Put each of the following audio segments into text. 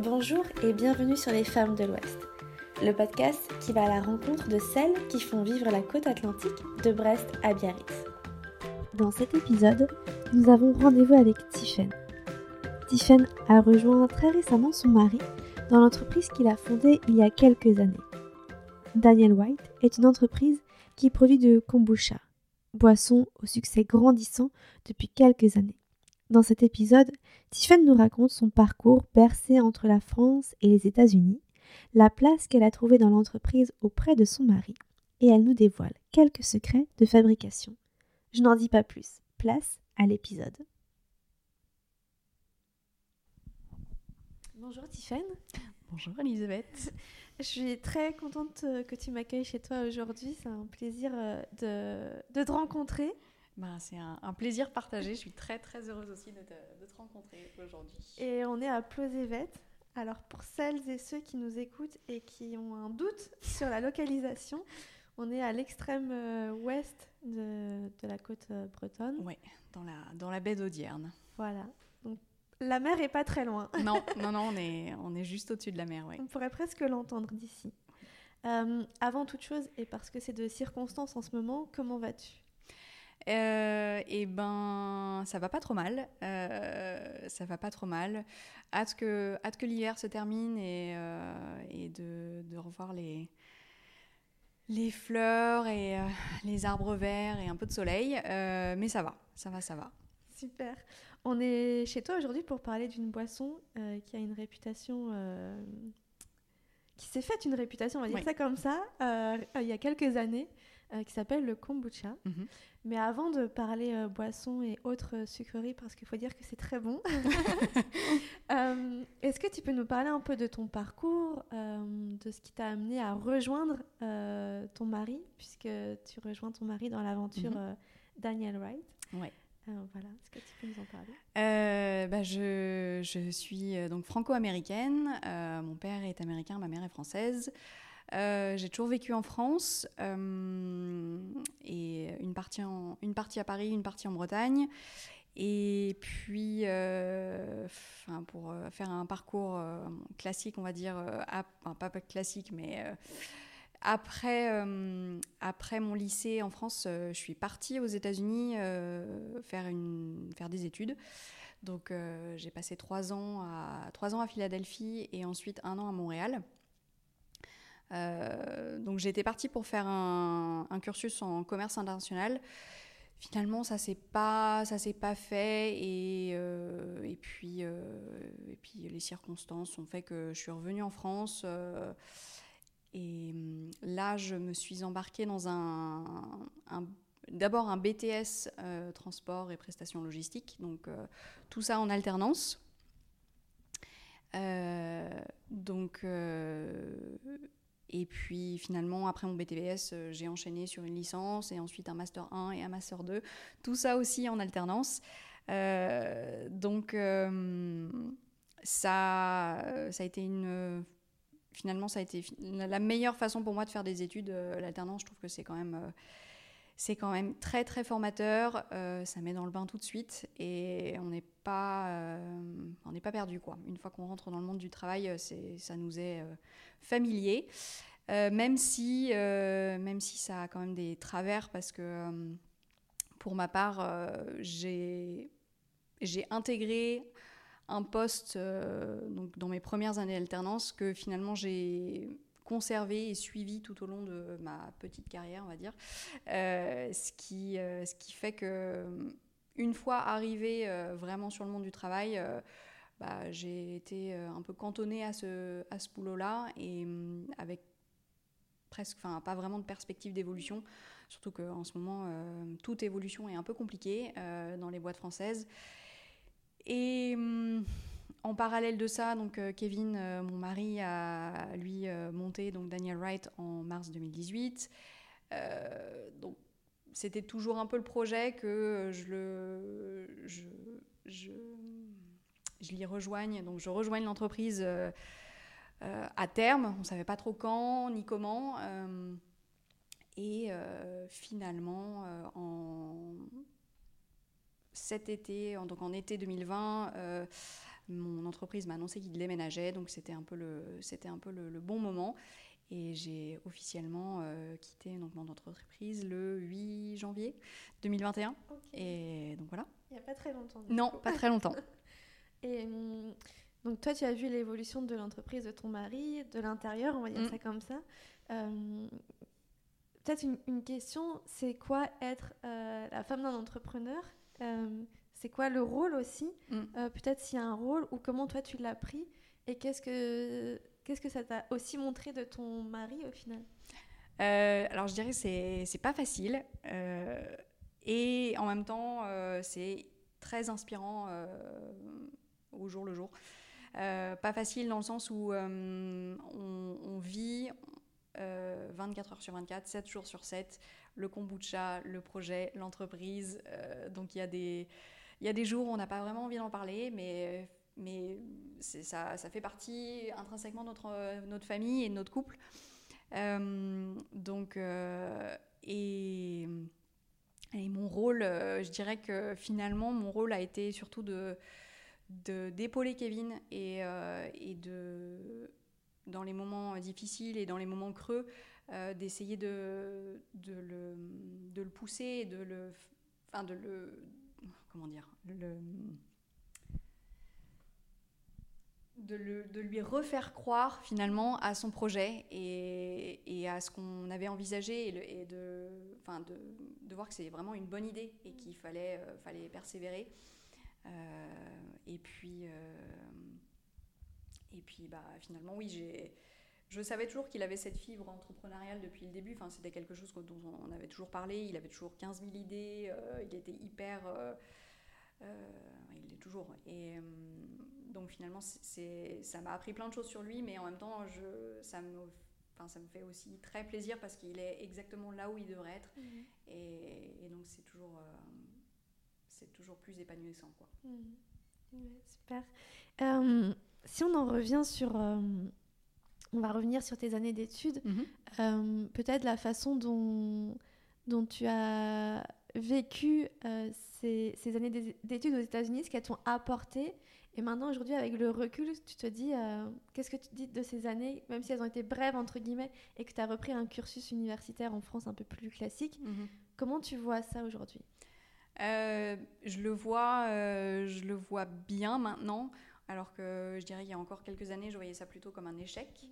Bonjour et bienvenue sur Les Femmes de l'Ouest, le podcast qui va à la rencontre de celles qui font vivre la côte atlantique de Brest à Biarritz. Dans cet épisode, nous avons rendez-vous avec Tiffen. Tiffen a rejoint très récemment son mari dans l'entreprise qu'il a fondée il y a quelques années. Daniel White est une entreprise qui produit de kombucha, boisson au succès grandissant depuis quelques années. Dans cet épisode, Tiffany nous raconte son parcours bercé entre la France et les États-Unis, la place qu'elle a trouvée dans l'entreprise auprès de son mari, et elle nous dévoile quelques secrets de fabrication. Je n'en dis pas plus. Place à l'épisode. Bonjour Tiffany. Bonjour Elisabeth. Je suis très contente que tu m'accueilles chez toi aujourd'hui. C'est un plaisir euh, de, de te rencontrer. Ben, c'est un, plaisir partagé. Je suis très très heureuse aussi de te, rencontrer aujourd'hui. Et on est à Plozévet. Alors pour celles et ceux qui nous écoutent et qui ont un doute sur la localisation, on est à l'extrême euh, ouest de, de, la côte euh, bretonne. Oui, dans la, dans la baie d'Audierne. Voilà. Donc la mer est pas très loin. Non, non, non, on est, on est juste au-dessus de la mer. On pourrait presque l'entendre d'ici. Euh, avant toute chose, et parce que c'est de circonstances en ce moment, comment vas-tu? Euh, et ben, ça va pas trop mal. Euh, ça va pas trop mal. Hâte que, hâte que l'hiver se termine et, euh, et de, de, revoir les, les fleurs et les arbres verts et un peu de soleil. mais ça va, ça va, ça va. Super. On est chez toi aujourd'hui pour parler d'une boisson qui a une réputation qui s'est faite une réputation, on va dire ça comme ça, il y a quelques années, qui s'appelle le kombucha. Mhm. Mais avant de parler euh, boissons et autres euh, sucreries, parce qu'il faut dire que c'est très bon, euh, est-ce que tu peux nous parler un peu de ton parcours, de ce qui t'a amené à rejoindre ton mari, puisque tu rejoins ton mari dans l'aventure mhm. Daniel Wright Oui. voilà, est-ce que tu peux nous en parler? Bah, je, je, suis donc franco-américaine. mon père est américain, ma mère est française. Euh, j'ai toujours vécu en France euh, et une partie, une partie à Paris, une partie en Bretagne. Et puis, euh, pour faire un parcours classique, on va dire, pas, pas classique, mais après, après mon lycée en France, je suis partie aux États-Unis faire, faire des études. Donc, j'ai passé trois ans, à, trois ans à Philadelphie et ensuite un an à Montréal. Euh, donc j'étais partie pour faire un, cursus en commerce international. Finalement, ça s'est pas, ça s'est pas fait et, euh, puis euh, et puis les circonstances ont fait que je suis revenue en France. et hum, là, je me suis embarquée dans un, d'abord un BTS transport et prestations logistiques, donc tout ça en alternance. donc et puis finalement, après mon BTS, euh, j'ai enchaîné sur une licence et ensuite un Master 1 et un Master 2. Tout ça aussi en alternance. Euh, donc euh, ça, ça a été une... Finalement, ça a été la meilleure façon pour moi de faire des études. L'alternance, je trouve que c'est quand même... c'est quand même très très formateur, ça met dans le bain tout de suite et on n'est pas, n'est pas perdu quoi. Une fois qu'on rentre dans le monde du travail, ça nous est familier. Euh, même, si, euh, même si ça a quand même des travers, parce que euh, pour ma part, j'ai intégré un poste donc dans mes premières années d'alternance que finalement j'ai conservé et suivi tout au long de ma petite carrière, on va dire. ce, qui, ce qui fait que une fois arrivé vraiment sur le monde du travail, bah, j'ai été euh, un peu cantonnée à ce, à ce boulot-là et hum, avec presque, enfin, pas vraiment de perspective d'évolution. Surtout qu'en ce moment, euh, toute évolution est un peu compliquée euh, dans les boîtes françaises. Et hum, en parallèle de ça, donc Kevin, mon mari, a lui monté donc Daniel Wright en mars 2018. donc c'était toujours un peu le projet que je je, je je l'y rejoigne. Donc je rejoigne l'entreprise euh, euh, à terme. On ne savait pas trop quand ni comment. Euh, et finalement, en cet été, donc en été 2020, mon entreprise m'a annoncé qu'il déménageait, donc c'était un peu le, c'était un peu le, bon moment. Et j'ai officiellement quitté donc, mon entreprise le 8 janvier 2021. Et donc voilà. Il n'y a pas très longtemps. Non, pas très longtemps. et hum, donc toi, tu as vu l'évolution de l'entreprise de ton mari, de l'intérieur, on va dire mm. ça comme ça. Euh, peut-être une, question, c'est quoi être euh, la femme d'un entrepreneur? euh, C'est quoi le rôle aussi mm. Peut-être s'il y a un rôle ou comment toi tu l'as pris et qu'est-ce que qu'est-ce que ça t'a aussi montré de ton mari au final? Alors je dirais c'est c'est pas facile et en même temps c'est très inspirant au jour le jour. Euh, pas facile dans le sens où euh, on, vit 24 euh, heures sur 24, 7 jours sur 7, le kombucha, le projet, l'entreprise. donc il y, a des, y a des jours où on n'a pas vraiment envie d'en parler, mais, mais ça, ça, fait partie intrinsèquement de notre, notre famille et de notre couple. donc, et, et, mon rôle, je dirais que finalement, mon rôle a été surtout de d'épauler Kevin et, euh, et, de, dans les moments difficiles et dans les moments creux, euh, d'essayer de, de, le, de le pousser de le, enfin de le, comment dire, le, de, le, de, lui refaire croire finalement à son projet et, et à ce qu'on avait envisagé et, et de, enfin de, de, voir que c'est vraiment une bonne idée et qu'il fallait, euh, fallait persévérer. Euh, et puis, euh, et puis bah, finalement, oui, j'ai je savais toujours qu'il avait cette fibre entrepreneuriale depuis le début. Enfin, c'était quelque chose dont on avait toujours parlé. Il avait toujours 15 000 idées. Euh, il était hyper. il l'est toujours. Et donc finalement, c'est, ça m'a appris plein de choses sur lui, mais en même temps, je, ça, me, enfin, ça me fait aussi très plaisir parce qu'il est exactement là où il devrait être. Mmh. Et, et, donc, c'est toujours c'est toujours plus épanouissant. Quoi. Mmh. super. Euh, si on en revient sur... Euh, on va revenir sur tes années d'études. Mmh. Euh, peut-être la façon dont, dont tu as vécu ces, ces, années d'études aux États-Unis, ce qu'elles t'ont apporté. Et maintenant, aujourd'hui, avec le recul, tu te dis, qu'est-ce que tu dis de ces années, même si elles ont été brèves, entre guillemets, et que tu as repris un cursus universitaire en France un peu plus classique. Mmh. Comment tu vois ça aujourd'hui? Euh, je, le vois, euh, je le vois bien maintenant, alors que je dirais qu'il y a encore quelques années, je voyais ça plutôt comme un échec. Mhm.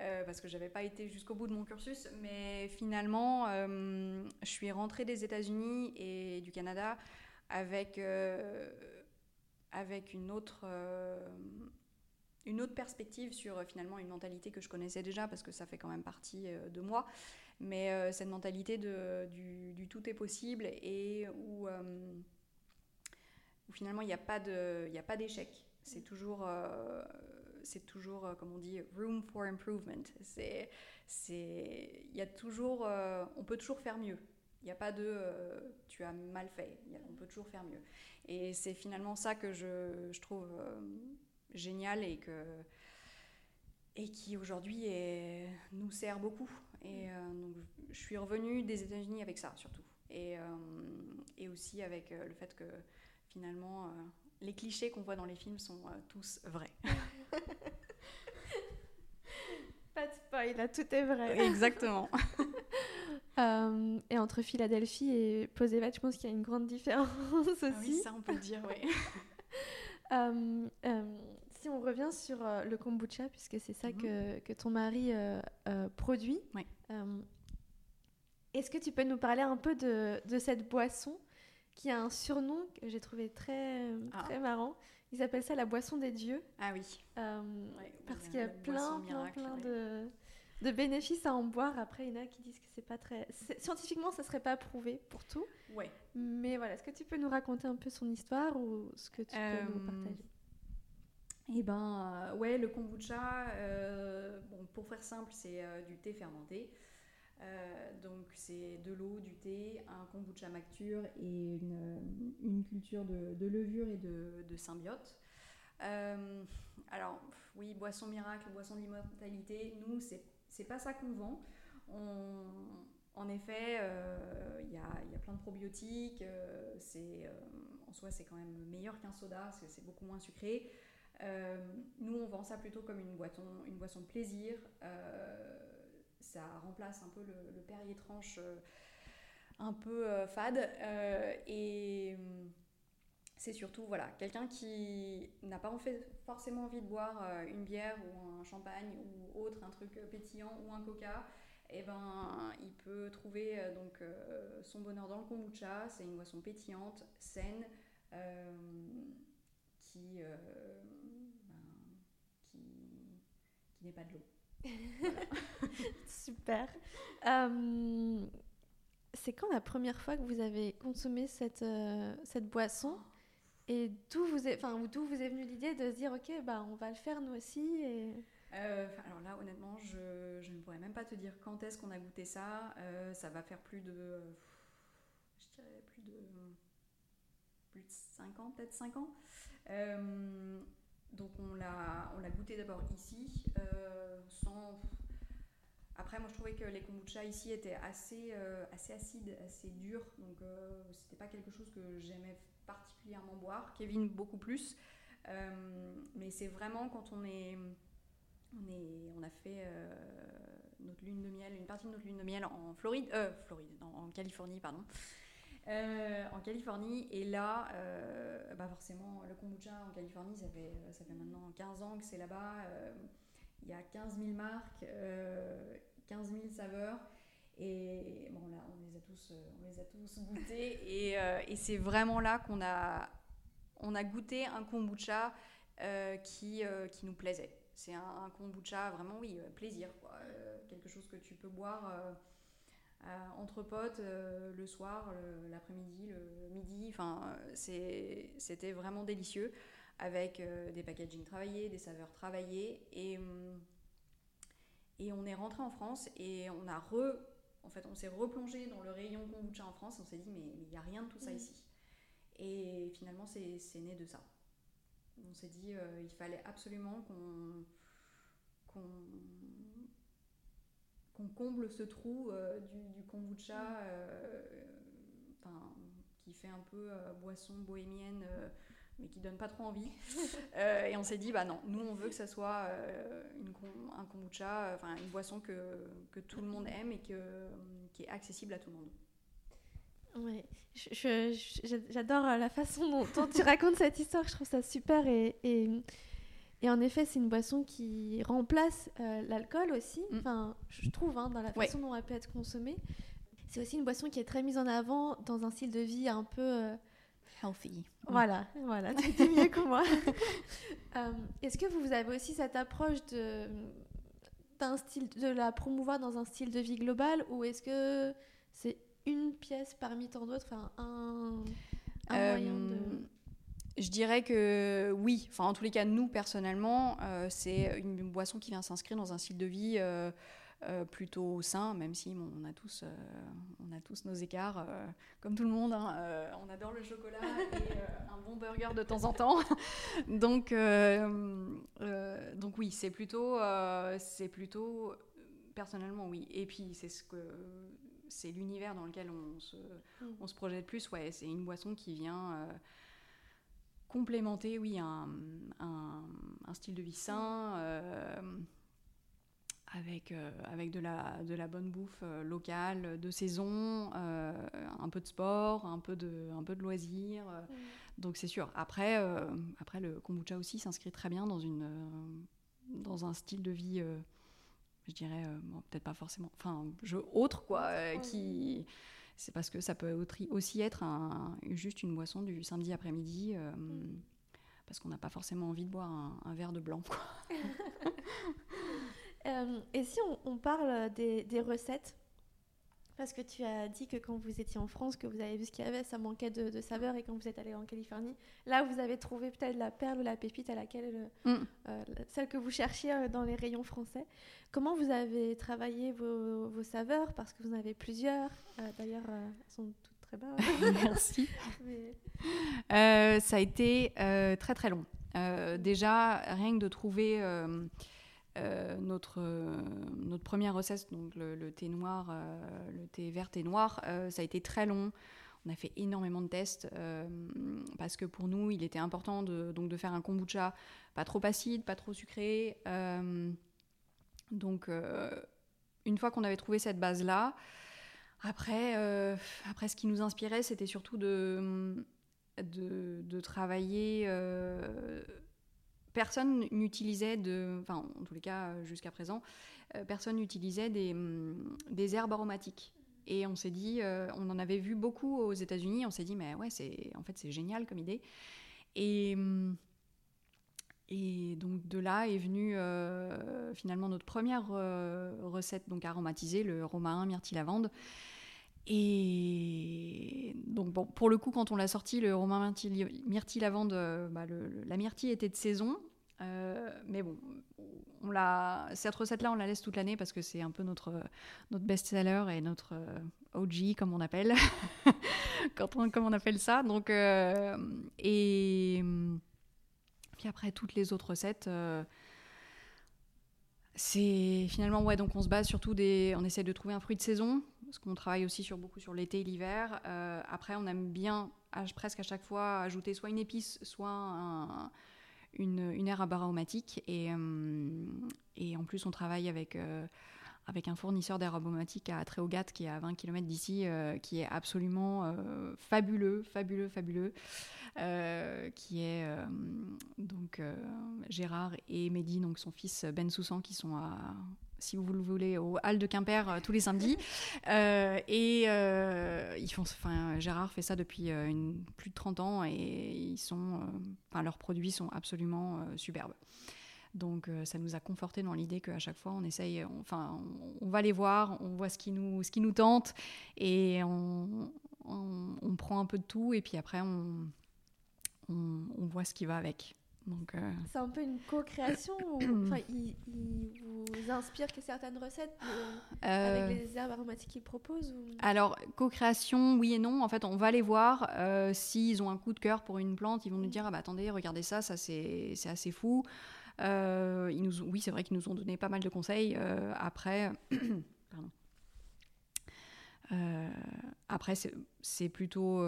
Euh, parce que je n'avais pas été jusqu'au bout de mon cursus, mais finalement, je suis rentrée des États-Unis et du Canada avec, avec une autre une autre perspective sur finalement une mentalité que je connaissais déjà parce que ça fait quand même partie de moi mais euh, cette mentalité de, du, tout est possible et où, euh, finalement il n'y a pas d'échec. C'est toujours, euh, c'est toujours, comme on dit, room for improvement. C'est, c'est, y a toujours, on peut toujours faire mieux. Il n'y a pas de tu as mal fait, on peut toujours faire mieux. Et c'est finalement ça que je, je trouve génial et, que, et qui aujourd'hui nous sert beaucoup. Et euh, donc, je suis revenue des États-Unis avec ça, surtout. Et, euh, et aussi avec euh, le fait que finalement, les clichés qu'on voit dans les films sont tous vrais. Pas de spoil, là, tout est vrai. Exactement. et entre Philadelphie et Posevat, je pense qu'il y a une grande différence aussi. Ah oui, ça on peut le dire, oui. si on revient sur euh, le kombucha, puisque c'est ça que, que, ton mari euh, euh, produit, est-ce que tu peux nous parler un peu de, de, cette boisson? Qui a un surnom que j'ai trouvé très, ah. très marrant Ils appellent ça la boisson des dieux. Ah oui. parce qu'il y a plein, plein, plein de, de, bénéfices à en boire. Après, il y en a qui disent que c'est pas très. Scientifiquement, ça serait pas prouvé pour tout. Ouais. Mais voilà, est-ce que tu peux nous raconter un peu son histoire ou ce que tu peux nous partager? et eh ben euh, ouais, le kombucha, euh, bon, pour faire simple, c'est euh, du thé fermenté. Donc c'est de l'eau, du thé, un kombucha mature et une, une culture de, de, levure et de, de symbiote. alors oui, boisson miracle, boisson d'immortalité, nous c'est pas ça qu'on vend. En effet, il y, a, plein de probiotiques. en soi, c'est quand même meilleur qu'un soda c'est beaucoup moins sucré. nous, on vend ça plutôt comme une boisson, une boisson de plaisir. Ça remplace un peu le, le Perrier tranche un peu fade. et c'est surtout voilà, quelqu'un qui n'a pas forcément envie de boire euh, une bière ou un champagne ou autre, un truc pétillant ou un coca, eh ben, il peut trouver euh, donc, euh, son bonheur dans le kombucha. C'est une boisson pétillante, saine, ben, qui, qui n'est pas de l'eau. Super. c'est quand la première fois que vous avez consommé cette, cette boisson et d'où vous, est, enfin, d'où vous est venue l'idée de se dire, ok, bah, on va le faire nous aussi et... Euh, alors là, honnêtement, je, je, ne pourrais même pas te dire quand est-ce qu'on a goûté ça. Euh, ça va faire plus de... Je dirais plus de... Plus de 5 ans, peut-être 5 ans. Euh, donc on l'a, goûté d'abord ici, sans... Après, moi, je trouvais que les kombucha ici étaient assez, assez acides, assez durs. Donc, c'était pas quelque chose que j'aimais particulièrement boire, Kevin beaucoup plus. Euh, mais c'est vraiment quand on a fait euh, miel, une partie de notre lune de miel en euh, Floride, en Californie, pardon. En Californie, et là, bah forcément, le kombucha en Californie, ça fait, ça fait maintenant 15 ans que c'est là-bas. Il y a 15 000 marques, 15 000 saveurs. Et bon, là, on les a tous, euh, on les a tous goûtés. Et, euh, et c'est vraiment là qu'on a, on a goûté un kombucha euh, qui, qui nous plaisait. C'est un, kombucha vraiment, oui, plaisir. Quoi. quelque chose que tu peux boire entre potes le soir, l'après-midi, le, midi. Enfin, c'était vraiment délicieux avec des packaging travaillés, des saveurs travaillées. Et, et on est rentré en France et on a re en fait, on s'est replongé dans le rayon kombucha en France, on s'est dit, mais il n'y a rien de tout ça mm. ici. Et finalement, c'est né de ça. On s'est dit, euh, il fallait absolument qu'on qu'on comble ce trou euh, du, kombucha, mm. euh, qui fait un peu boisson bohémienne mais qui donne pas trop envie. Euh, et on s'est dit, bah non, nous on veut que ça soit euh, une, un kombucha, enfin une boisson que, que, tout le monde aime et que, qui est accessible à tout le monde. Ouais, j'adore la façon dont, tu racontes cette histoire, je trouve ça super et, et, et en effet c'est une boisson qui remplace euh, l'alcool aussi, mm. enfin je trouve hein, dans la façon dont elle peut être consommée. C'est aussi une boisson qui est très mise en avant dans un style de vie un peu healthy. Voilà, voilà, tu dis mieux que moi. Euh, est-ce que vous avez aussi cette approche de d'un style de la promouvoir dans un style de vie global ou est-ce que c'est une pièce parmi tant d'autres, enfin un, un moyen de euh, je dirais que oui, enfin en tous les cas nous personnellement, euh, c'est une boisson qui vient s'inscrire dans un style de vie euh, plutôt sain, même si on, a tous, euh, on a tous nos écarts, euh, comme tout le monde. Hein, on adore le chocolat et un bon burger de temps en temps. donc, donc oui, c'est plutôt, c'est plutôt personnellement oui. Et puis c'est ce que c'est l'univers dans lequel on se, mm. on se projette plus. Ouais, c'est une boisson qui vient complémenter, oui, un, un, un, style de vie sain avec, euh, avec de, la, de la bonne bouffe euh, locale, de saison, euh, un peu de sport, un peu de, un peu de loisirs. Mm. Donc c'est sûr. Après, après, le kombucha aussi s'inscrit très bien dans, une, dans un style de vie, je dirais, peut-être pas forcément, enfin, je, autre quoi, qui... C'est parce que ça peut aussi être juste une boisson du samedi après-midi. Mm. Parce qu'on n'a pas forcément envie de boire un, verre de blanc. Euh, et si on, parle des, recettes parce que tu as dit que quand vous étiez en France, que vous avez vu ce qu'il y avait, ça manquait de, saveur, et quand vous êtes allé en Californie, là vous avez trouvé peut-être la perle ou la pépite à laquelle, mm. euh, celle que vous cherchiez euh, dans les rayons français. Comment vous avez travaillé vos, saveurs? Parce que vous en avez plusieurs. D'ailleurs, elles sont toutes très bonnes. Merci. ça a été très très long. déjà, rien que de trouver euh, notre, euh, notre première recette, donc le, thé noir, euh, le thé vert et noir, ça a été très long. on a fait énormément de tests parce que pour nous, il était important de, donc de faire un kombucha pas trop acide, pas trop sucré. donc, une fois qu'on avait trouvé cette base-là, après, après, ce qui nous inspirait, c'était surtout de, de, travailler personne n'utilisait de, enfin en tous les cas euh, jusqu'à présent, euh, personne n'utilisait des, mm, des, herbes aromatiques. Et on s'est dit, euh, on en avait vu beaucoup aux États-Unis, on s'est dit mais ouais c'est en fait c'est génial comme idée. Et mm, et donc de là est venue finalement notre première recette donc aromatisée, le romarin myrtille lavande. Et donc, pour le coup, quand on l'a sorti, le romain myrtille, myrtille lavande, euh, bah, la myrtille était de saison. Euh, mais bon, cette recette-là, on la laisse toute l'année parce que c'est un peu notre, best-seller et notre euh, OG, comme on appelle, quand on, comme on appelle ça. Donc, et puis après, toutes les autres recettes c'est finalement ouais donc on se base surtout des on essaie de trouver un fruit de saison parce qu'on travaille aussi sur beaucoup sur l'été et l'hiver. Euh, après on aime bien presque à chaque fois ajouter soit une épice soit une, une herbe aromatique. Et, euh, et en plus on travaille avec euh, un fournisseur d'air aromatique à Tréogat qui est à 20 km d'ici, qui est absolument fabuleux, fabuleux, fabuleux, qui est donc Gérard et Mehdi, donc son fils Ben Soussan, qui sont à si vous le voulez, au Hall de Quimper tous les samedis. et ils font, enfin, Gérard fait ça depuis une, plus de 30 ans et ils sont, enfin, leurs produits sont absolument superbes. Donc euh, ça nous a conforté dans l'idée qu'à chaque fois on essaye, enfin on, va les voir, on voit ce qui nous, ce qui nous tente et on, on, prend un peu de tout et puis après on voit ce qui va avec. Donc, euh, C'est un peu une co-création enfin, il, vous inspire que certaines recettes euh, avec les herbes aromatiques qu'il propose Alors, co-création, oui et non. En fait, on va les voir. S'ils ont un coup de cœur pour une plante, ils vont nous dire ah bah, attendez, regardez ça, ça c'est assez fou. Euh, ils nous oui, c'est vrai qu'ils nous ont donné pas mal de conseils. Euh, après, euh, après c'est plutôt,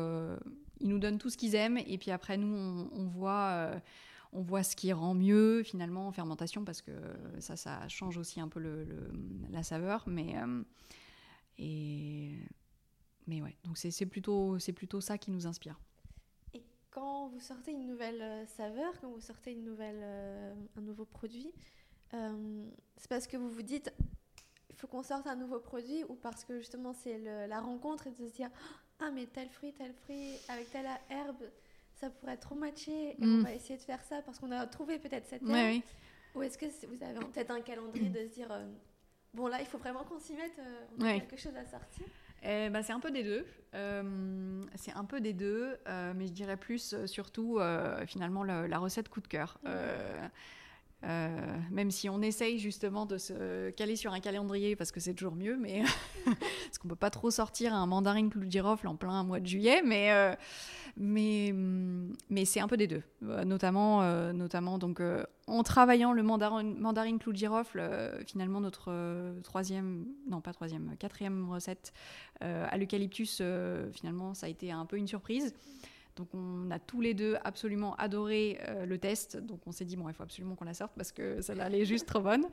ils nous donnent tout ce qu'ils aiment et puis après nous on, voit on voit ce qui rend mieux finalement en fermentation parce que ça, ça change aussi un peu le, la saveur. Mais, et, mais ouais, donc c'est plutôt, plutôt ça qui nous inspire quand vous sortez une nouvelle euh, saveur, quand vous sortez une nouvelle, euh, un nouveau produit, euh, c'est parce que vous vous dites il faut qu'on sorte un nouveau produit ou parce que justement c'est la rencontre et de se dire ah mais tel fruit, tel fruit avec telle herbe, ça pourrait trop matcher et on mm. va essayer de faire ça parce qu'on a trouvé peut-être cette herbe. Ou est-ce que vous avez en tête un calendrier de se dire bon là il faut vraiment qu'on s'y mette, on a quelque chose à sortir? Eh ben, c'est un peu des deux. Euh, c'est un peu des deux, euh, mais je dirais plus euh, surtout finalement la, recette coup de cœur. Même si on essaye justement de se caler sur un calendrier parce que c'est toujours mieux, mais parce qu'on peut pas trop sortir un mandarin clou girofle en plein mois de juillet, mais mais, mais c'est un peu des deux, euh, notamment, euh, notamment donc, euh, en travaillant le mandarin, mandarine clou girofle, finalement notre troisième, non pas troisième, quatrième recette à l'eucalyptus, finalement ça a été un peu une surprise. Donc on a tous les deux absolument adoré le test. Donc on s'est dit bon il faut absolument qu'on la sorte parce que ça allait juste trop bonne.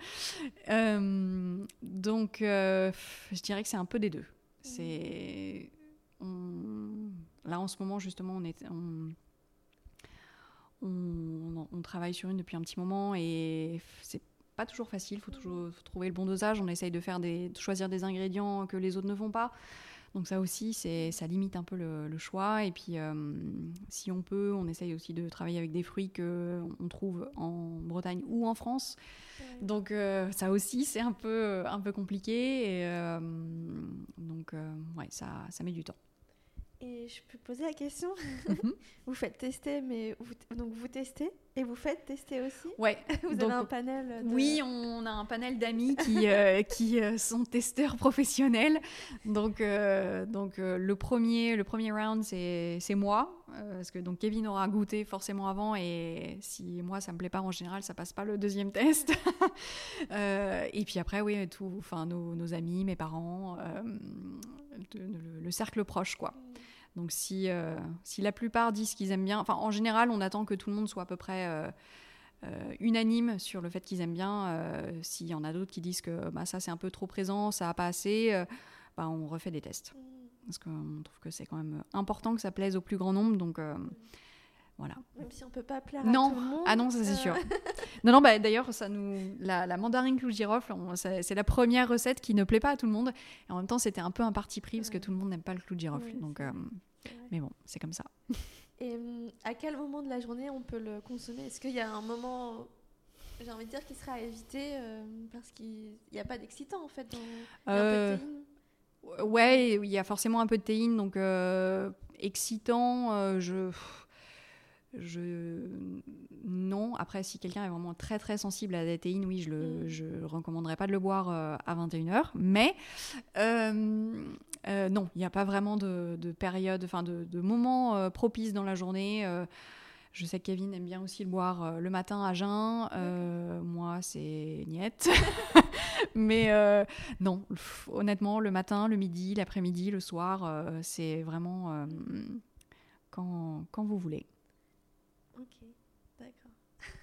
donc je dirais que c'est un peu des deux. C'est là, en ce moment, justement, on, est, on, travaille sur une depuis un petit moment et c'est pas toujours facile. Il faut toujours trouver le bon dosage. On essaye de, faire des, choisir des ingrédients que les autres ne font pas. Donc ça aussi, ça limite un peu le, choix. Et puis, euh, si on peut, on essaye aussi de travailler avec des fruits qu'on trouve en Bretagne ou en France. Donc euh, ça aussi, c'est un peu, un peu compliqué. Et, euh, donc, ouais, ça, ça met du temps. Et je peux poser la question? Mhm. Vous faites tester, mais vous, donc vous testez? Et vous faites tester aussi Ouais. vous avez un panel Oui, on a un panel d'amis qui, euh, qui euh, sont testeurs professionnels. Donc, euh, donc le, premier, le premier round, c'est moi. parce que donc Kevin aura goûté forcément avant et si moi ça me plaît pas en général, ça passe pas le deuxième test. et puis après, oui, tout, enfin nos, nos, amis, mes parents, le, le, cercle proche, quoi. Donc si, si la plupart disent qu'ils aiment bien, enfin en général on attend que tout le monde soit à peu près unanime sur le fait qu'ils aiment bien. S'il y en a d'autres qui disent que bah, ça c'est un peu trop présent, ça n'a pas assez, bah, on refait des tests. Parce qu'on trouve que c'est quand même important que ça plaise au plus grand nombre. Donc voilà. Même si on peut pas plaire non. à tout le monde. Ah non, ça c'est sûr. non, non, bah, d'ailleurs, ça nous... la, la mandarine clou girofle, c'est la première recette qui ne plaît pas à tout le monde. Et en même temps, c'était un peu un parti pris parce que tout le monde n'aime pas le clou de girofle. donc, euh, mais bon, c'est comme ça. Et hum, à quel moment de la journée on peut le consommer? Est-ce qu'il y a un moment j'ai envie de dire qu'il serait à éviter euh, parce qu'il n'y a pas d'excitant en fait dans il y a un peu de euh, théine? Ouais, il y a forcément un peu de théine, donc excitant, je je non. Après si quelqu'un est vraiment très très sensible à la théine oui je le mm. je recommanderais pas de le boire euh, à 21h mais euh, euh, non il n'y a pas vraiment de, période enfin de, de moment propice dans la journée. Je sais que Kevin aime bien aussi le boire le matin à jeun. Moi c'est niette. Mais non honnêtement le matin le midi l'après-midi le soir c'est vraiment quand, quand vous voulez.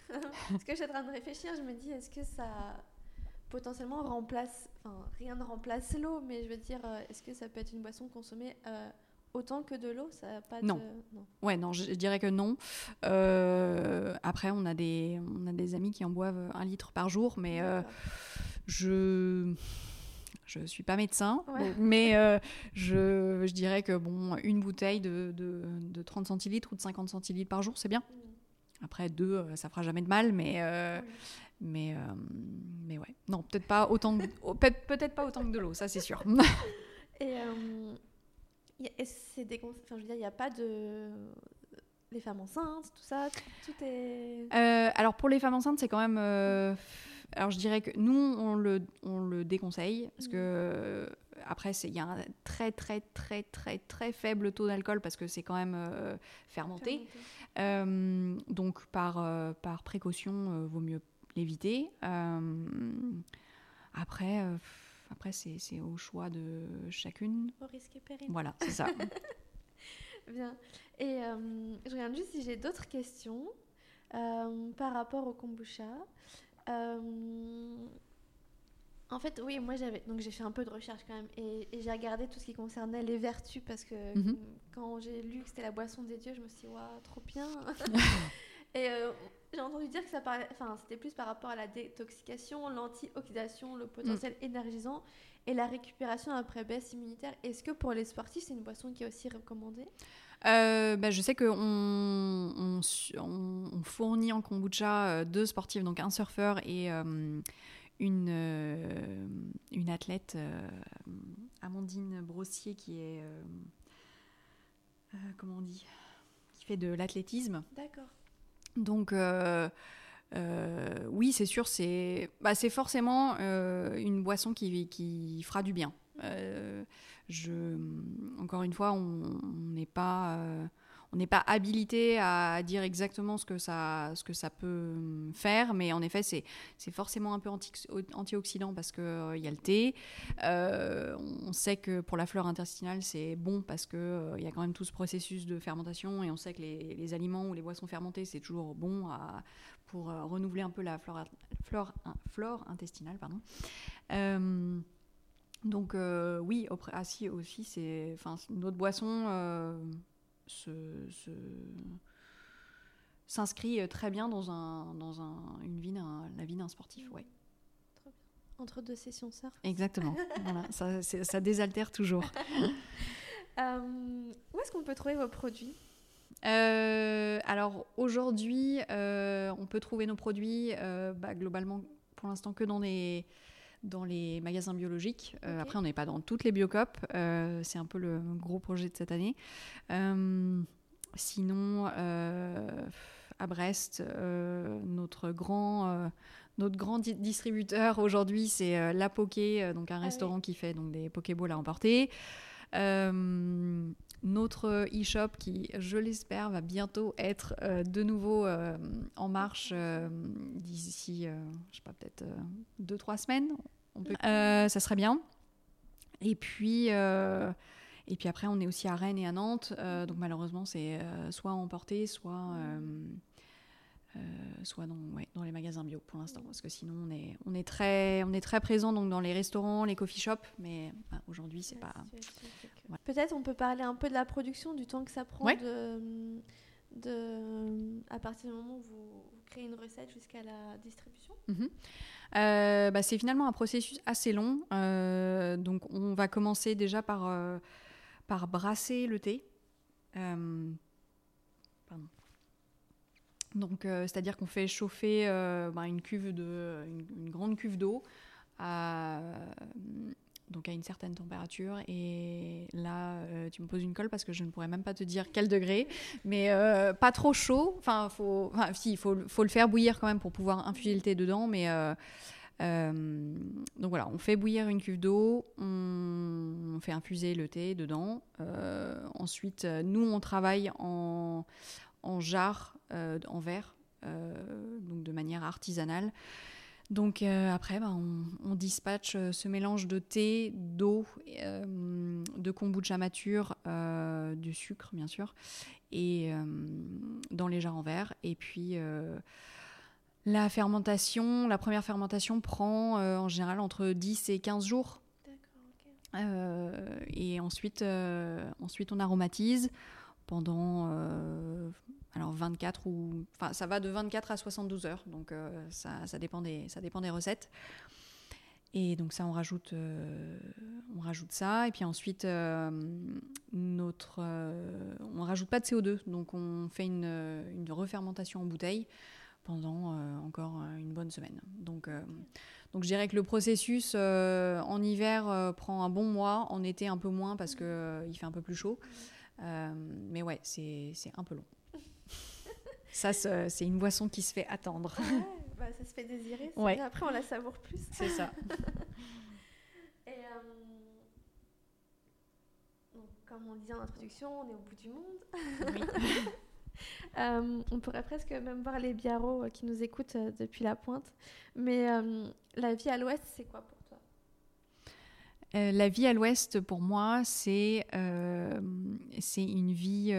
Parce que je suis en train de réfléchir, je me dis, est-ce que ça potentiellement remplace, enfin rien ne remplace l'eau, mais je veux dire, euh, est-ce que ça peut être une boisson consommée euh, autant que de l'eau? Ça pas non. non. Ouais, non, je, dirais que non. Euh, après, on a, des, on a des amis qui en boivent un litre par jour, mais je je suis pas médecin, mais je, je, dirais que bon, une bouteille de, de, de, 30 centilitres ou de 50 centilitres par jour, c'est bien. Mm. Après, deux, euh, ça fera jamais de mal, mais, euh, mais, euh, mais ouais. Non, peut-être pas autant peut-être pas autant que de l'eau, ça c'est sûr. Et c'est des, enfin, je veux dire, il n'y a pas de les femmes enceintes, tout ça, tout est. alors pour les femmes enceintes, c'est quand même. alors je dirais que nous, on le, on le déconseille parce que mmh. après, il y a un très très très très très faible taux d'alcool parce que c'est quand même fermenté. Euh, donc par, euh, par précaution, euh, vaut mieux l'éviter. après, après c'est au choix de chacune. Au risque et péril. Voilà, c'est ça. Bien. Et je regarde juste si j'ai d'autres questions par rapport au kombucha. En fait, oui, moi j'avais donc j'ai fait un peu de recherche quand même et, j'ai regardé tout ce qui concernait les vertus parce que mhm. quand j'ai lu que c'était la boisson des dieux, je me suis dit waouh, trop bien. et euh, j'ai entendu dire que ça parlait, enfin c'était plus par rapport à la détoxication, l'antioxydation, le potentiel mm. énergisant et la récupération après baisse immunitaire. Est-ce que pour les sportifs c'est une boisson qui est aussi recommandée? Euh, bah, je sais qu'on on, on, fournit en kombucha euh, deux sportifs, donc un surfeur et une, euh, une athlète, euh, Amandine Brossier, qui est. Euh, comment on dit Qui fait de l'athlétisme. D'accord. Donc. oui, c'est sûr, c'est bah, forcément une boisson qui, qui, fera du bien. je, encore une fois, on n'est pas on n'est pas habilité à dire exactement ce que ça, ce que ça peut faire, mais en effet, c'est, c'est forcément un peu anti, antioxydant parce qu'il euh, y a le thé. Euh, on sait que pour la flore intestinale, c'est bon parce qu'il euh, y a quand même tout ce processus de fermentation et on sait que les, les aliments ou les boissons fermentées, c'est toujours bon pour renouveler un peu la flore, flore, flore intestinale. Pardon. donc oui, ah, si, aussi, c'est une autre boisson s'inscrit très bien dans, un, dans un, une vie, la vie d'un sportif. Ouais. Entre deux sessions surf. Exactement. voilà, ça, ça désaltère toujours. Euh, où est-ce qu'on peut trouver vos produits? Euh, alors aujourd'hui, euh, on peut trouver nos produits bah, globalement pour l'instant que dans les, dans les magasins biologiques. Euh, après, on n'est pas dans toutes les biocopes. Euh, c'est un peu le gros projet de cette année. Euh, sinon, à Brest, notre grand notre grand distributeur aujourd'hui, c'est La Poké, donc un ah restaurant qui fait donc des Pokéballs à emporter. Notre e-shop qui, je l'espère, va bientôt être de nouveau en marche d'ici, je sais pas, peut-être deux, trois semaines. On peut... ça serait bien. Et puis, Et puis après, on est aussi à Rennes et à Nantes. donc malheureusement, c'est soit emporté, soit euh, soit dans, dans, les magasins bio pour l'instant, parce que sinon on est, on est très, on est très présent donc dans les restaurants, les coffee shops, mais bah, aujourd'hui c'est pas. Peut-être on peut parler un peu de la production, du temps que ça prend de, de, à partir du moment où vous, créez une recette jusqu'à la distribution. Mhm. Euh, bah, c'est finalement un processus assez long, euh, donc on va commencer déjà par, par brasser le thé. Donc, euh, c'est-à-dire qu'on fait chauffer euh, bah, une cuve de, grande cuve d'eau à, donc à une certaine température. Et là, euh, tu me poses une colle parce que je ne pourrais même pas te dire quel degré, mais pas trop chaud. Enfin, faut, si, il faut, faut, le faire bouillir quand même pour pouvoir infuser le thé dedans, mais donc voilà, on fait bouillir une cuve d'eau, on, fait infuser le thé dedans. ensuite, nous, on travaille en, en jarre, euh, en verre, euh, donc de manière artisanale. Donc euh, après, bah, on, dispatche ce mélange de thé, d'eau, de kombucha mature, du sucre bien sûr, et dans les jarres en verre. Et puis la fermentation, la première fermentation prend en général entre 10 et 15 jours. et ensuite, ensuite on aromatise pendant alors 24 ou enfin ça va de 24 à 72 heures. Donc euh, ça, ça, dépend des ça dépend des recettes. Et donc ça on rajoute euh, on rajoute ça. Et puis ensuite euh, notre on rajoute pas de CO2 donc on fait une, une refermentation en bouteille pendant encore une bonne semaine. Donc donc je dirais que le processus en hiver prend un bon mois. En été un peu moins parce que il fait un peu plus chaud mais ouais c'est un peu long ça, c'est une boisson qui se fait attendre. bah, ça se fait désirer. Après, on la savoure plus. C'est ça. Et euh, comme on dit en introduction, on est au bout du monde. Oui. Euh, on pourrait presque même voir les biarros euh, qui nous écoutent depuis la pointe. Mais la vie à l'ouest, c'est quoi pour toi La vie à l'ouest, pour moi, c'est une vie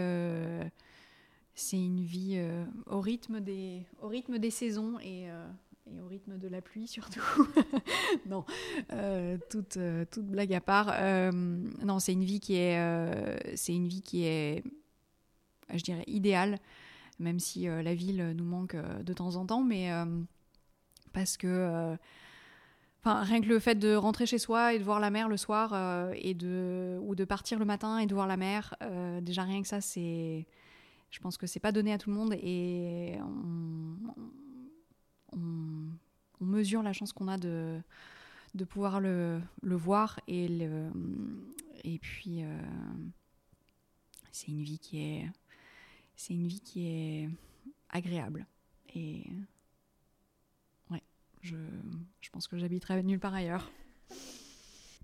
c'est une vie euh, au, rythme des, au rythme des saisons et, euh, au rythme de la pluie surtout. non, euh, toute, toute, blague à part. non, c'est une vie qui est, c'est une vie qui est, je dirais, idéale, même si la ville nous manque de temps en temps, mais parce que. Enfin, rien que le fait de rentrer chez soi et de voir la mer le soir et de, ou de partir le matin et de voir la mer, déjà rien que ça, c'est je pense que c'est pas donné à tout le monde et on, mesure la chance qu'on a de, de pouvoir le, le voir et, le, et puis euh, c'est une vie qui est c'est une vie qui est agréable je, je pense que j'habiterai nulle part ailleurs.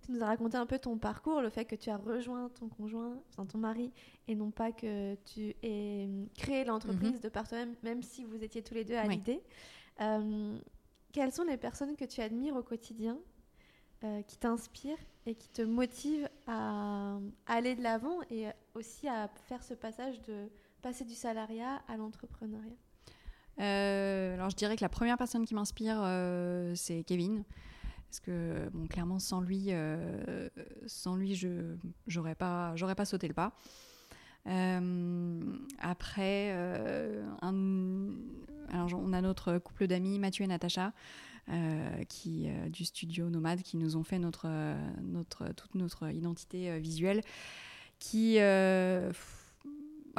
Tu nous as raconté un peu ton parcours, le fait que tu as rejoint ton conjoint, enfin ton mari, et non pas que tu aies créé l'entreprise mhm. de par toi-même, même si vous étiez tous les deux à l'idée. Euh, quelles sont les personnes que tu admires au quotidien, euh, qui t'inspirent et qui te motivent à, aller de l'avant et aussi à faire ce passage de passer du salariat à l'entrepreneuriat? Alors je dirais que la première personne qui m'inspire, c'est Kevin. Parce que, bon, clairement, sans lui, euh, sans lui je n'aurais pas, pas sauté le pas. Euh, après, euh, alors on a notre couple d'amis, Mathieu et Natacha, qui, du studio Nomade, qui nous ont fait notre, notre, toute notre identité visuelle, qui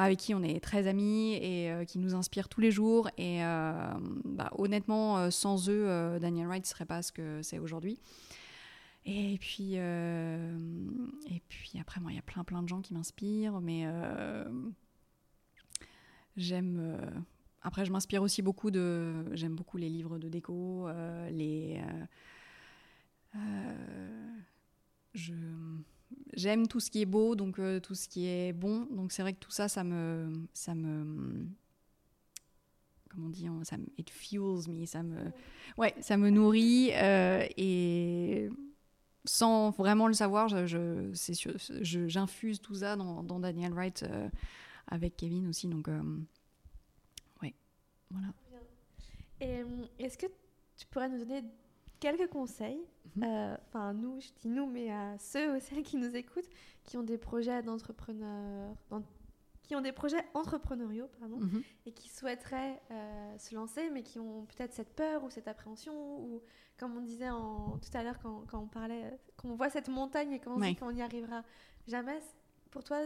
avec qui on est très amis et euh, qui nous inspirent tous les jours. Et euh, bah, honnêtement, euh, sans eux, Daniel Wright ne serait pas ce que c'est aujourd'hui. Et puis, et puis après, moi, il y a plein, plein de gens qui m'inspirent, mais j'aime. après, je m'inspire aussi beaucoup de. J'aime beaucoup les livres de déco, les. je j'aime tout ce qui est beau, donc euh, tout ce qui est bon. Donc c'est vrai que tout ça, ça me, ça me, comment on dit, ça me, it fuels me, ça me, ouais, ça me nourrit euh, et sans vraiment le savoir, je, je, j'infuse tout ça dans, dans Daniel Wright avec Kevin aussi. Donc, oui, voilà. Et est-ce que tu pourrais nous donner quelques conseils, mhm. euh, enfin nous, je dis nous, mais à ceux ou celles qui nous écoutent, qui ont des projets d'entrepreneurs, qui ont des projets entrepreneuriaux, pardon, mhm. et qui souhaiteraient euh, se lancer, mais qui ont peut-être cette peur ou cette appréhension, ou comme on disait en, tout à l'heure quand, quand, on parlait, euh, qu'on voit cette montagne et qu'on qu'on n'y arrivera jamais. Pour toi,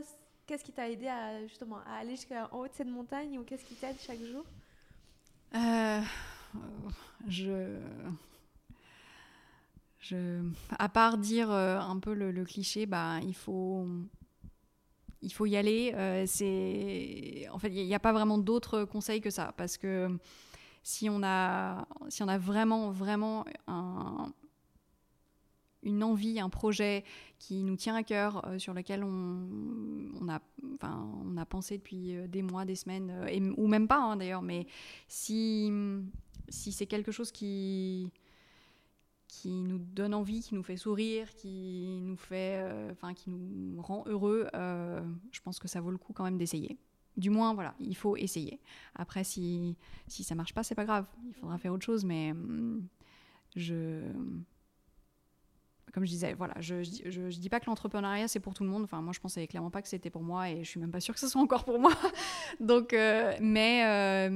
qu'est-ce qui t'a aidé à justement à aller jusqu'en haut de cette montagne, ou qu'est-ce qui t'aide chaque jour? Je je, à part dire euh, un peu le, cliché, bah, il faut, il faut y aller. Euh, en fait, il n'y a, pas vraiment d'autres conseils que ça, parce que si on a, si on a vraiment, vraiment un, une envie, un projet qui nous tient à cœur, euh, sur lequel on, on, a, enfin, on a pensé depuis des mois, des semaines, ou même pas hein, d'ailleurs, mais si, si c'est quelque chose qui qui nous donne envie, qui nous fait sourire, qui nous fait, euh, enfin, qui nous rend heureux, euh, je pense que ça vaut le coup quand même d'essayer. Du moins, voilà, il faut essayer. Après, si si ça marche pas, c'est pas grave. Il faudra faire autre chose, mais hum, je comme je disais, voilà, je, je, dis pas que l'entrepreneuriat c'est pour tout le monde. Enfin, moi, je pensais clairement pas que c'était pour moi et je suis même pas sûre que ce soit encore pour moi. Donc, euh, mais,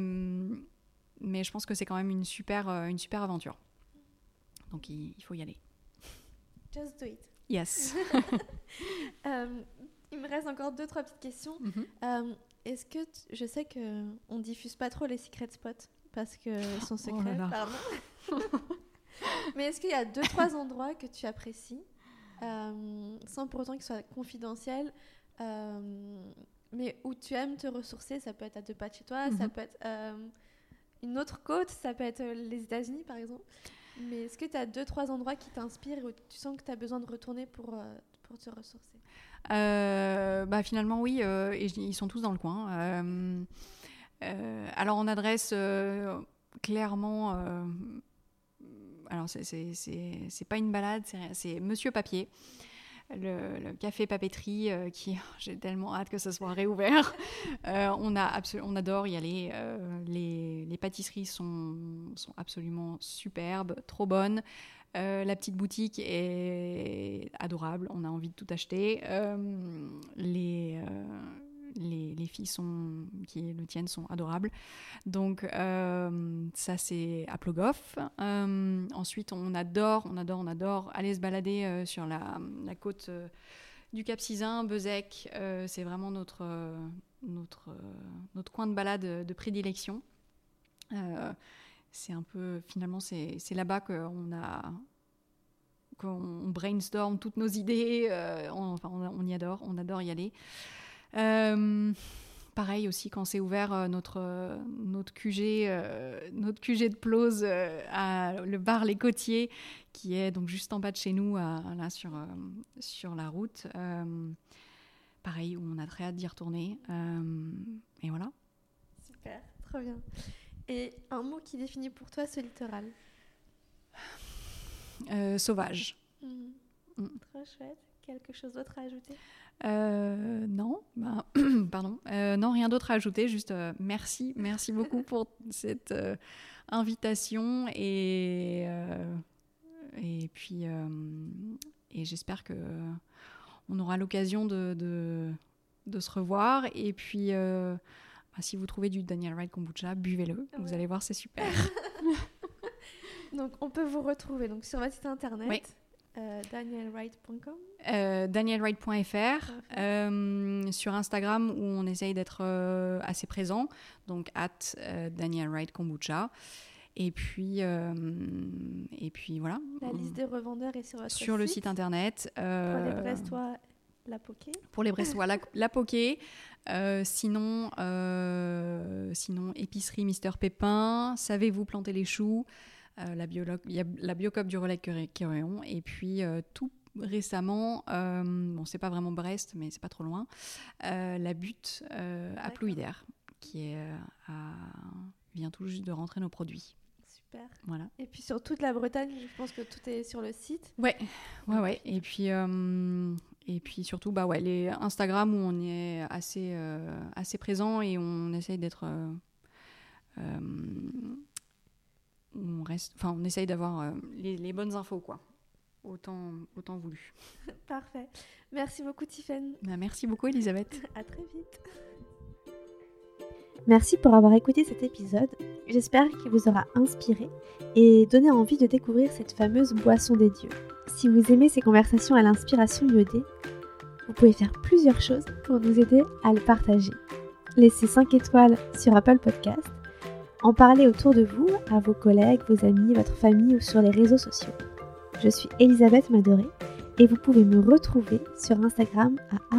mais je pense que c'est quand même une super, une super aventure. Donc il, faut y aller. Just do it. Yes. Euh, il me reste encore deux, trois petites questions. Mhm. Euh, est-ce que je sais que on diffuse pas trop les secret spots parce qu'ils sont oh secrets, pardon. Mais est-ce qu'il y a deux, trois endroits que tu apprécies euh, sans pour autant qu'ils soient confidentiels mais où tu aimes te ressourcer, ça peut être à deux pas de chez toi, ça mhm. peut être une autre côte, ça peut être les États-Unis par exemple. Mais est-ce que tu as deux, trois endroits qui t'inspirent où tu sens que tu as besoin de retourner pour, euh, pour te ressourcer? Euh, bah, Finalement, oui, euh, ils sont tous dans le coin. alors, on adresse clairement. alors, c'est pas une balade, c'est Monsieur Papier le, café papeterie euh, qui j'ai tellement hâte que ce soit réouvert. Euh, on, a on adore y aller. Euh, les, les, pâtisseries sont, sont, absolument superbes, trop bonnes. la petite boutique est adorable, on a envie de tout acheter. les, les, les, filles qui le tiennent sont adorables. Donc euh, ça c'est à Plogoff. Euh, ensuite on adore, on adore, on adore aller se balader euh, sur la, côte du Cap Sizun, Bezec. c'est vraiment notre, notre, notre coin de balade de prédilection. c'est un peu, finalement, c'est là-bas qu'on a qu'on brainstorm toutes nos idées. on, enfin, on, y adore, on adore y aller. Euh, pareil aussi quand c'est ouvert euh, notre notre QG euh, notre QG de Plose à le bar Les Côtiers qui est donc juste en bas de chez nous là sur sur la route. Pareil où on a très hâte d'y retourner. Et voilà. Super trop bien. Et un mot qui définit pour toi ce littoral? Sauvage. Mmh. Mmh. trop chouette quelque chose d'autre à ajouter? Euh, non, bah, pardon, euh, non, rien d'autre à ajouter. Juste euh, merci, merci beaucoup pour cette invitation et et puis et j'espère que on aura l'occasion de, de, se revoir et puis bah, si vous trouvez du Daniel Wright kombucha, buvez-le. Vous allez voir, c'est super. donc on peut vous retrouver donc sur votre site internet. Oui. danielwright.com euh, danielwright.fr, euh, sur Instagram où on essaye d'être euh, assez présent, donc at Daniel Kombucha. Et puis, et puis voilà. La liste des revendeurs est sur votre Sur le site internet. Pour les Brestois, la Poké. Pour les Brestois, la, la Poké. sinon, sinon, épicerie Mister Pépin. Savez-vous planter les choux? La, biologue, la biocop du relais Quéréon. Et puis, tout récemment, euh, bon, c'est pas vraiment Brest, mais c'est pas trop loin, euh, la butte euh, à Plouider, qui est, vient tout juste de rentrer nos produits. Super. Voilà. Et puis sur toute la Bretagne, je pense que tout est sur le site. Ouais, ouais, ouais. Et puis, euh, et puis surtout, bah ouais, les Instagram où on est assez, euh, assez présent et on essaye d'être. euh, euh, on reste, enfin, on essaye d'avoir euh, les, les bonnes infos, quoi. Autant, autant voulu. Parfait. Merci beaucoup, Tiffany. Bah, merci beaucoup, Elisabeth. À très vite. Merci pour avoir écouté cet épisode. J'espère qu'il vous aura inspiré et donné envie de découvrir cette fameuse boisson des dieux. Si vous aimez ces conversations à l'inspiration iodée, vous pouvez faire plusieurs choses pour nous aider à le partager. Laissez 5 étoiles sur Apple Podcast, en parler autour de vous, à vos collègues, vos amis, votre famille ou sur les réseaux sociaux. Je suis Elisabeth Madoré et vous pouvez me retrouver sur Instagram à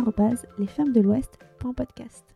lesfemmesdelouest.podcast.